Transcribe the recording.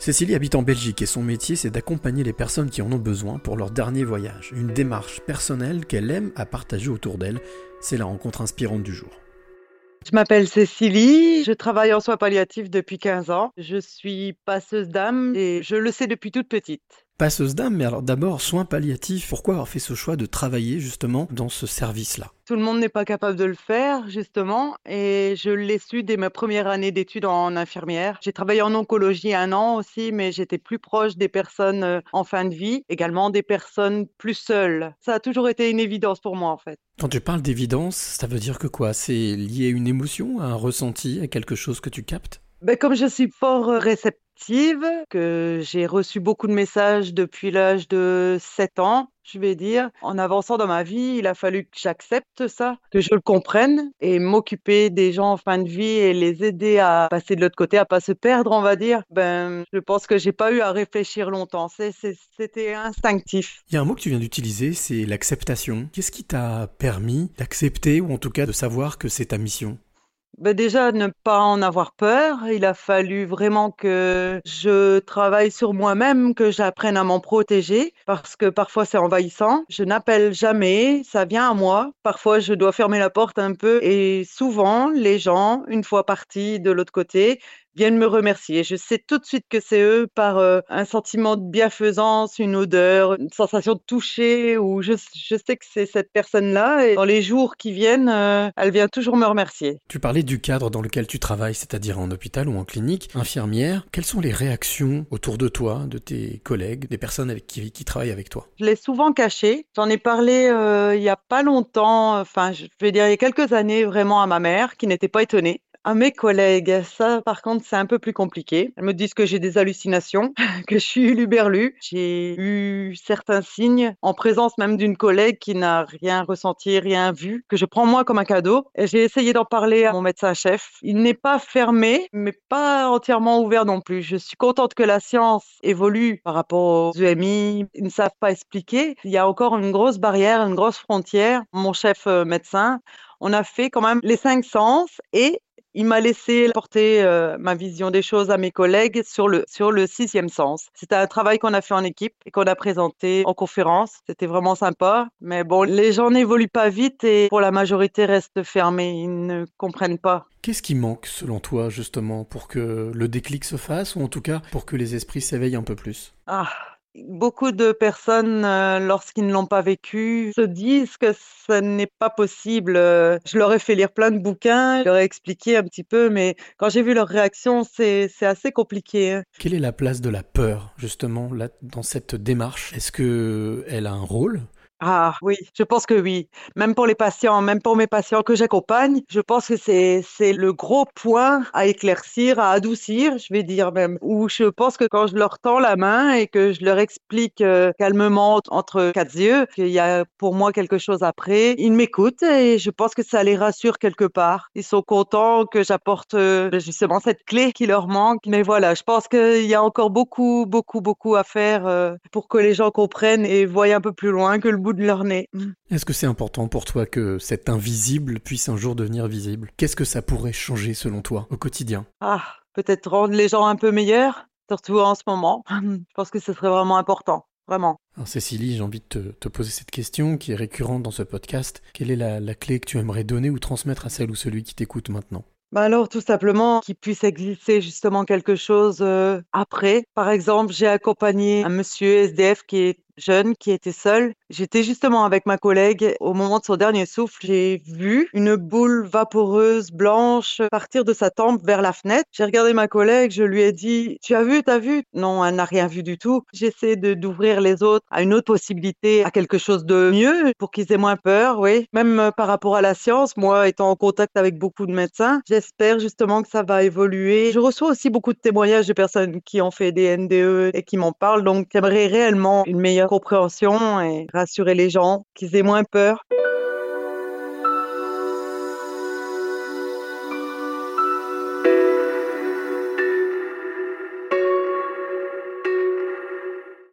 Cécilie habite en Belgique et son métier c'est d'accompagner les personnes qui en ont besoin pour leur dernier voyage. Une démarche personnelle qu'elle aime à partager autour d'elle. C'est la rencontre inspirante du jour. Je m'appelle Cécilie, je travaille en soins palliatifs depuis 15 ans. Je suis passeuse d'âme et je le sais depuis toute petite. Passeuse d'âme, mais alors d'abord, soins palliatifs, pourquoi avoir fait ce choix de travailler justement dans ce service-là? Tout le monde n'est pas capable de le faire, justement, et je l'ai su dès ma première année d'études en infirmière. J'ai travaillé en oncologie un an aussi, mais j'étais plus proche des personnes euh, en fin de vie, également des personnes plus seules. Ça a toujours été une évidence pour moi, en fait. Quand tu parles d'évidence, ça veut dire que quoi? C'est lié à une émotion, à un ressenti, à quelque chose que tu captes? Ben, comme je suis fort euh, que j'ai reçu beaucoup de messages depuis l'âge de 7 ans, je vais dire, en avançant dans ma vie, il a fallu que j'accepte ça, que je le comprenne et m'occuper des gens en fin de vie et les aider à passer de l'autre côté, à pas se perdre, on va dire. Ben, je pense que j'ai pas eu à réfléchir longtemps. C'était instinctif. Il y a un mot que tu viens d'utiliser, c'est l'acceptation. Qu'est-ce qui t'a permis d'accepter ou en tout cas de savoir que c'est ta mission? Bah, déjà, ne pas en avoir peur. Il a fallu vraiment que je travaille sur moi-même, que j'apprenne à m'en protéger, parce que parfois c'est envahissant. Je n'appelle jamais, ça vient à moi. Parfois, je dois fermer la porte un peu. Et souvent, les gens, une fois partis de l'autre côté, viennent me remercier. Je sais tout de suite que c'est eux par euh, un sentiment de bienfaisance, une odeur, une sensation de toucher, ou je, je sais que c'est cette personne-là. Et dans les jours qui viennent, euh, elle vient toujours me remercier. Tu parlais du cadre dans lequel tu travailles, c'est-à-dire en hôpital ou en clinique, infirmière. Quelles sont les réactions autour de toi, de tes collègues, des personnes avec qui, qui travaillent avec toi? Je l'ai souvent caché. J'en ai parlé euh, il y a pas longtemps, enfin je vais dire il y a quelques années vraiment à ma mère, qui n'était pas étonnée. À mes collègues, ça par contre c'est un peu plus compliqué. Elles me disent que j'ai des hallucinations, que je suis luberlu. J'ai eu certains signes en présence même d'une collègue qui n'a rien ressenti, rien vu, que je prends moi comme un cadeau. J'ai essayé d'en parler à mon médecin-chef. Il n'est pas fermé, mais pas entièrement ouvert non plus. Je suis contente que la science évolue par rapport aux EMI. Ils ne savent pas expliquer. Il y a encore une grosse barrière, une grosse frontière. Mon chef euh, médecin, on a fait quand même les cinq sens et il m'a laissé porter euh, ma vision des choses à mes collègues sur le, sur le sixième sens. C'était un travail qu'on a fait en équipe et qu'on a présenté en conférence. C'était vraiment sympa. Mais bon, les gens n'évoluent pas vite et pour la majorité restent fermés. Ils ne comprennent pas. Qu'est-ce qui manque selon toi justement pour que le déclic se fasse ou en tout cas pour que les esprits s'éveillent un peu plus? Ah, Beaucoup de personnes, euh, lorsqu'ils ne l'ont pas vécu, se disent que ce n'est pas possible. Euh, je leur ai fait lire plein de bouquins, je leur ai expliqué un petit peu, mais quand j'ai vu leur réaction, c'est assez compliqué. Hein. Quelle est la place de la peur, justement, là, dans cette démarche? Est-ce qu'elle a un rôle? Ah oui, je pense que oui. Même pour les patients, même pour mes patients que j'accompagne, je pense que c'est c'est le gros point à éclaircir, à adoucir, je vais dire même. Où je pense que quand je leur tends la main et que je leur explique euh, calmement entre quatre yeux qu'il y a pour moi quelque chose après, ils m'écoutent et je pense que ça les rassure quelque part. Ils sont contents que j'apporte euh, justement cette clé qui leur manque. Mais voilà, je pense qu'il y a encore beaucoup, beaucoup, beaucoup à faire euh, pour que les gens comprennent et voient un peu plus loin que le bout de leur nez. Mm. Est-ce que c'est important pour toi que cet invisible puisse un jour devenir visible? Qu'est-ce que ça pourrait changer selon toi au quotidien? Ah, peut-être rendre les gens un peu meilleurs, surtout en ce moment. Je pense que ce serait vraiment important. Vraiment. Alors Cécilie, j'ai envie de te, poser cette question qui est récurrente dans ce podcast. Quelle est la, la clé que tu aimerais donner ou transmettre à celle ou celui qui t'écoute maintenant? Bah alors tout simplement qu'il puisse exister justement quelque chose euh, après. Par exemple, j'ai accompagné un monsieur SDF qui est jeune qui était seul. J'étais justement avec ma collègue au moment de son dernier souffle. J'ai vu une boule vaporeuse blanche partir de sa tempe vers la fenêtre. J'ai regardé ma collègue, je lui ai dit "Tu as vu, t'as vu? Non, elle n'a rien vu du tout. J'essaie d'ouvrir les autres à une autre possibilité, à quelque chose de mieux pour qu'ils aient moins peur, oui. Même euh, par rapport à la science, moi étant en contact avec beaucoup de médecins, j'espère justement que ça va évoluer. Je reçois aussi beaucoup de témoignages de personnes qui ont fait des NDE et qui m'en parlent, donc j'aimerais réellement une meilleure compréhension et rassurer les gens, qu'ils aient moins peur.